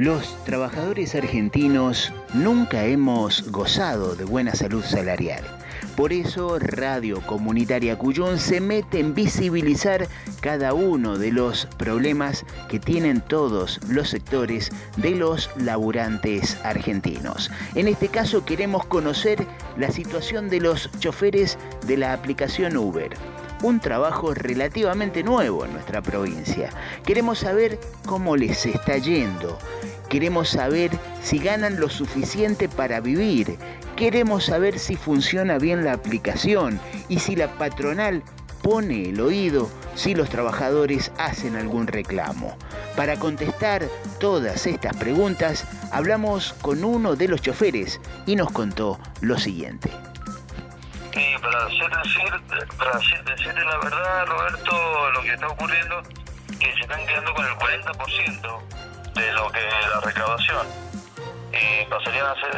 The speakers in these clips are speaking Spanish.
Los trabajadores argentinos nunca hemos gozado de buena salud salarial. Por eso Radio Comunitaria Cuyón se mete en visibilizar cada uno de los problemas que tienen todos los sectores de los laburantes argentinos. En este caso queremos conocer la situación de los choferes de la aplicación Uber un trabajo relativamente nuevo en nuestra provincia. Queremos saber cómo les está yendo. Queremos saber si ganan lo suficiente para vivir. Queremos saber si funciona bien la aplicación y si la patronal pone el oído si los trabajadores hacen algún reclamo. Para contestar todas estas preguntas, hablamos con uno de los choferes y nos contó lo siguiente. Sí, para, decir, para decirte la verdad, Roberto, lo que está ocurriendo que se están quedando con el 40% de lo que la recaudación y pasarían a ser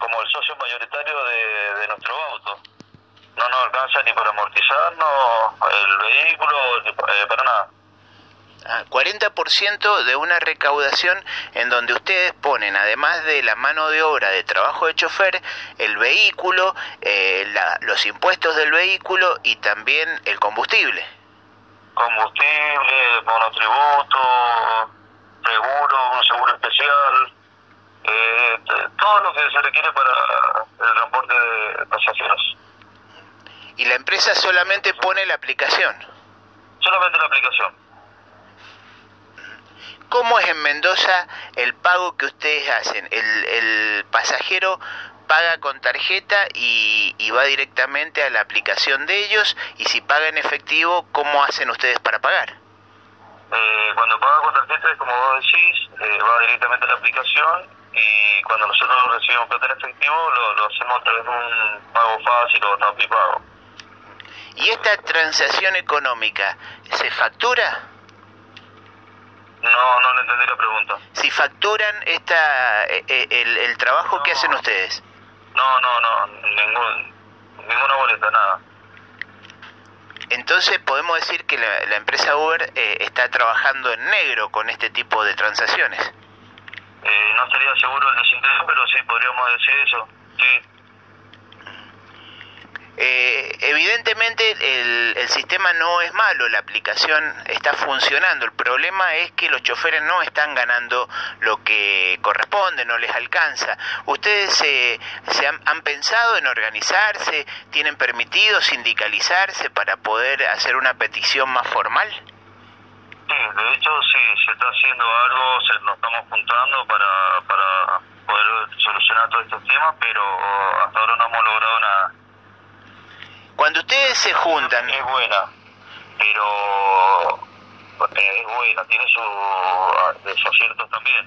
como el socio mayoritario de, nuestro auto. No nos alcanza ni para amortizarnos el vehículo, eh, para nada. 40% ah, de una recaudación en donde ustedes ponen, además de la mano de obra de trabajo de chofer, el vehículo, eh, los impuestos del vehículo y también el combustible. Combustible, monotributo, seguro, un seguro especial, eh, todo lo que se requiere para el transporte de pasajeros. ¿Y la empresa solamente pone la aplicación? Solamente la aplicación. ¿Cómo es en Mendoza el pago que ustedes hacen? El, pasajero paga con tarjeta y, va directamente a la aplicación de ellos y si paga en efectivo, ¿cómo hacen ustedes para pagar? Eh, cuando paga con tarjeta, como vos decís, eh, va directamente a la aplicación y cuando nosotros recibimos plata en efectivo lo, hacemos a través de un pago fácil o pago. ¿Y esta transacción económica se factura? No, no le entendí la pregunta. Si facturan esta, eh, eh, el, trabajo que hacen ustedes. No, no, no, ningún, ninguna boleta, nada. Entonces podemos decir que la, empresa Uber eh, está trabajando en negro con este tipo de transacciones. no sería seguro el desinterés, pero sí podríamos decir eso. Sí. Eh, evidentemente el, sistema no es malo, la aplicación está funcionando. El problema es que los choferes no están ganando lo que corresponde, no les alcanza. ¿Ustedes se han, pensado en organizarse? ¿Tienen permitido sindicalizarse para poder hacer una petición más formal? Sí, de hecho sí, se está haciendo algo, se, nos estamos juntando para, para poder solucionar todos estos temas, pero hasta ahora no hemos logrado nada. Ustedes se juntan... Es buena, pero es buena, tiene sus aciertos también,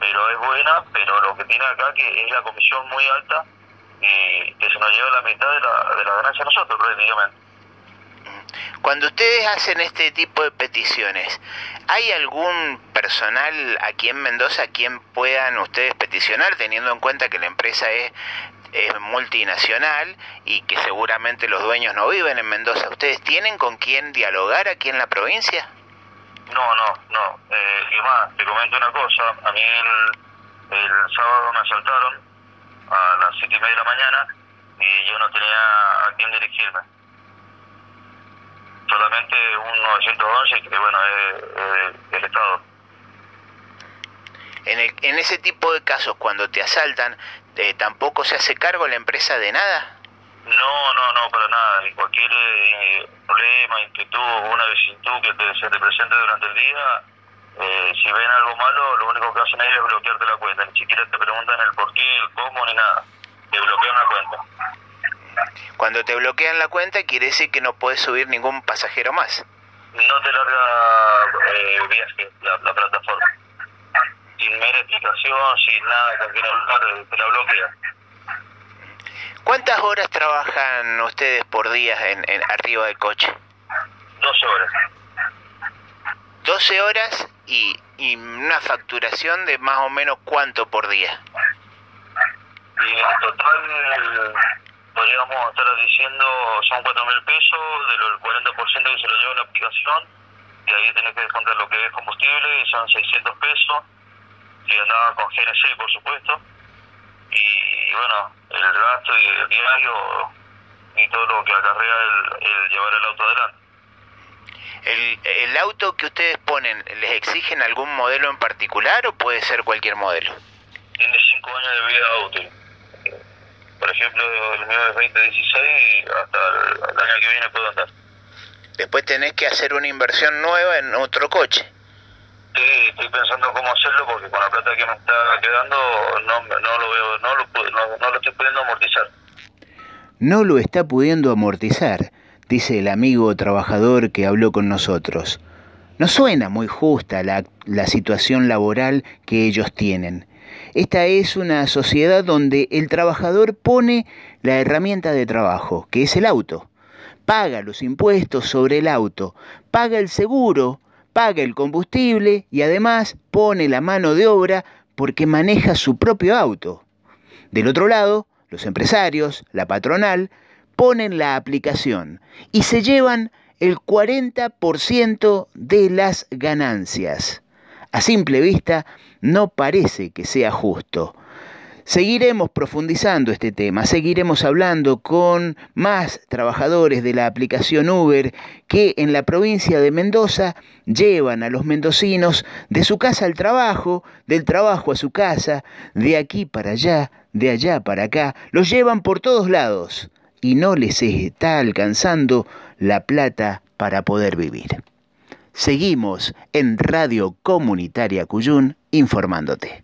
pero es buena, pero lo que tiene acá que es la comisión muy alta y que se nos lleva la mitad de la, de la ganancia a nosotros prácticamente. Cuando ustedes hacen este tipo de peticiones, ¿hay algún personal aquí en Mendoza a quien puedan ustedes peticionar, teniendo en cuenta que la empresa es es multinacional y que seguramente los dueños no viven en Mendoza. ¿Ustedes tienen con quién dialogar aquí en la provincia? No, no, no. Eh, y más, te comento una cosa. A mí el, sábado me asaltaron a las siete y media de la mañana y yo no tenía a quién dirigirme. Solamente un 911 que, bueno, es, el Estado. En, el, en ese tipo de casos, cuando te asaltan, eh, tampoco se hace cargo la empresa de nada? No, no, no, para nada. Y cualquier eh, problema, inquietud o una vicisitud que se te presente durante el día, eh, si ven algo malo, lo único que hacen ellos es bloquearte la cuenta. Ni siquiera te preguntan el por qué, el cómo, ni nada. Te bloquean la cuenta. Cuando te bloquean la cuenta, quiere decir que no puedes subir ningún pasajero más. No te larga eh, viaje la, la plataforma sin nada con quien hablar, te la bloquea. ¿Cuántas horas trabajan ustedes por día en, en arriba del coche? 12 horas. 12 horas y, y una facturación de más o menos cuánto por día. Y en total podríamos estar diciendo son 4 mil pesos, de los 40% que se lo lleva la aplicación, y ahí tenés que descontar lo que es combustible, son 600 pesos, que andaban con GNC, por supuesto, y, bueno, el gasto y el diario y todo lo que acarrea el, llevar el auto adelante. El, ¿El auto que ustedes ponen, les exigen algún modelo en particular o puede ser cualquier modelo? Tiene cinco años de vida útil. Por ejemplo, el mío es 2016 y hasta el, año que viene puedo andar. Después tenés que hacer una inversión nueva en otro coche. Estoy pensando cómo hacerlo porque con la plata que me está quedando no lo estoy pudiendo amortizar. No lo está pudiendo amortizar, dice el amigo trabajador que habló con nosotros. No suena muy justa la, la situación laboral que ellos tienen. Esta es una sociedad donde el trabajador pone la herramienta de trabajo, que es el auto. Paga los impuestos sobre el auto, paga el seguro, paga el combustible y además pone la mano de obra porque maneja su propio auto. Del otro lado, los empresarios, la patronal, ponen la aplicación y se llevan el 40% de las ganancias. A simple vista, no parece que sea justo. Seguiremos profundizando este tema, seguiremos hablando con más trabajadores de la aplicación Uber que en la provincia de Mendoza llevan a los mendocinos de su casa al trabajo, del trabajo a su casa, de aquí para allá, de allá para acá, los llevan por todos lados y no les está alcanzando la plata para poder vivir. Seguimos en Radio Comunitaria Cuyún informándote.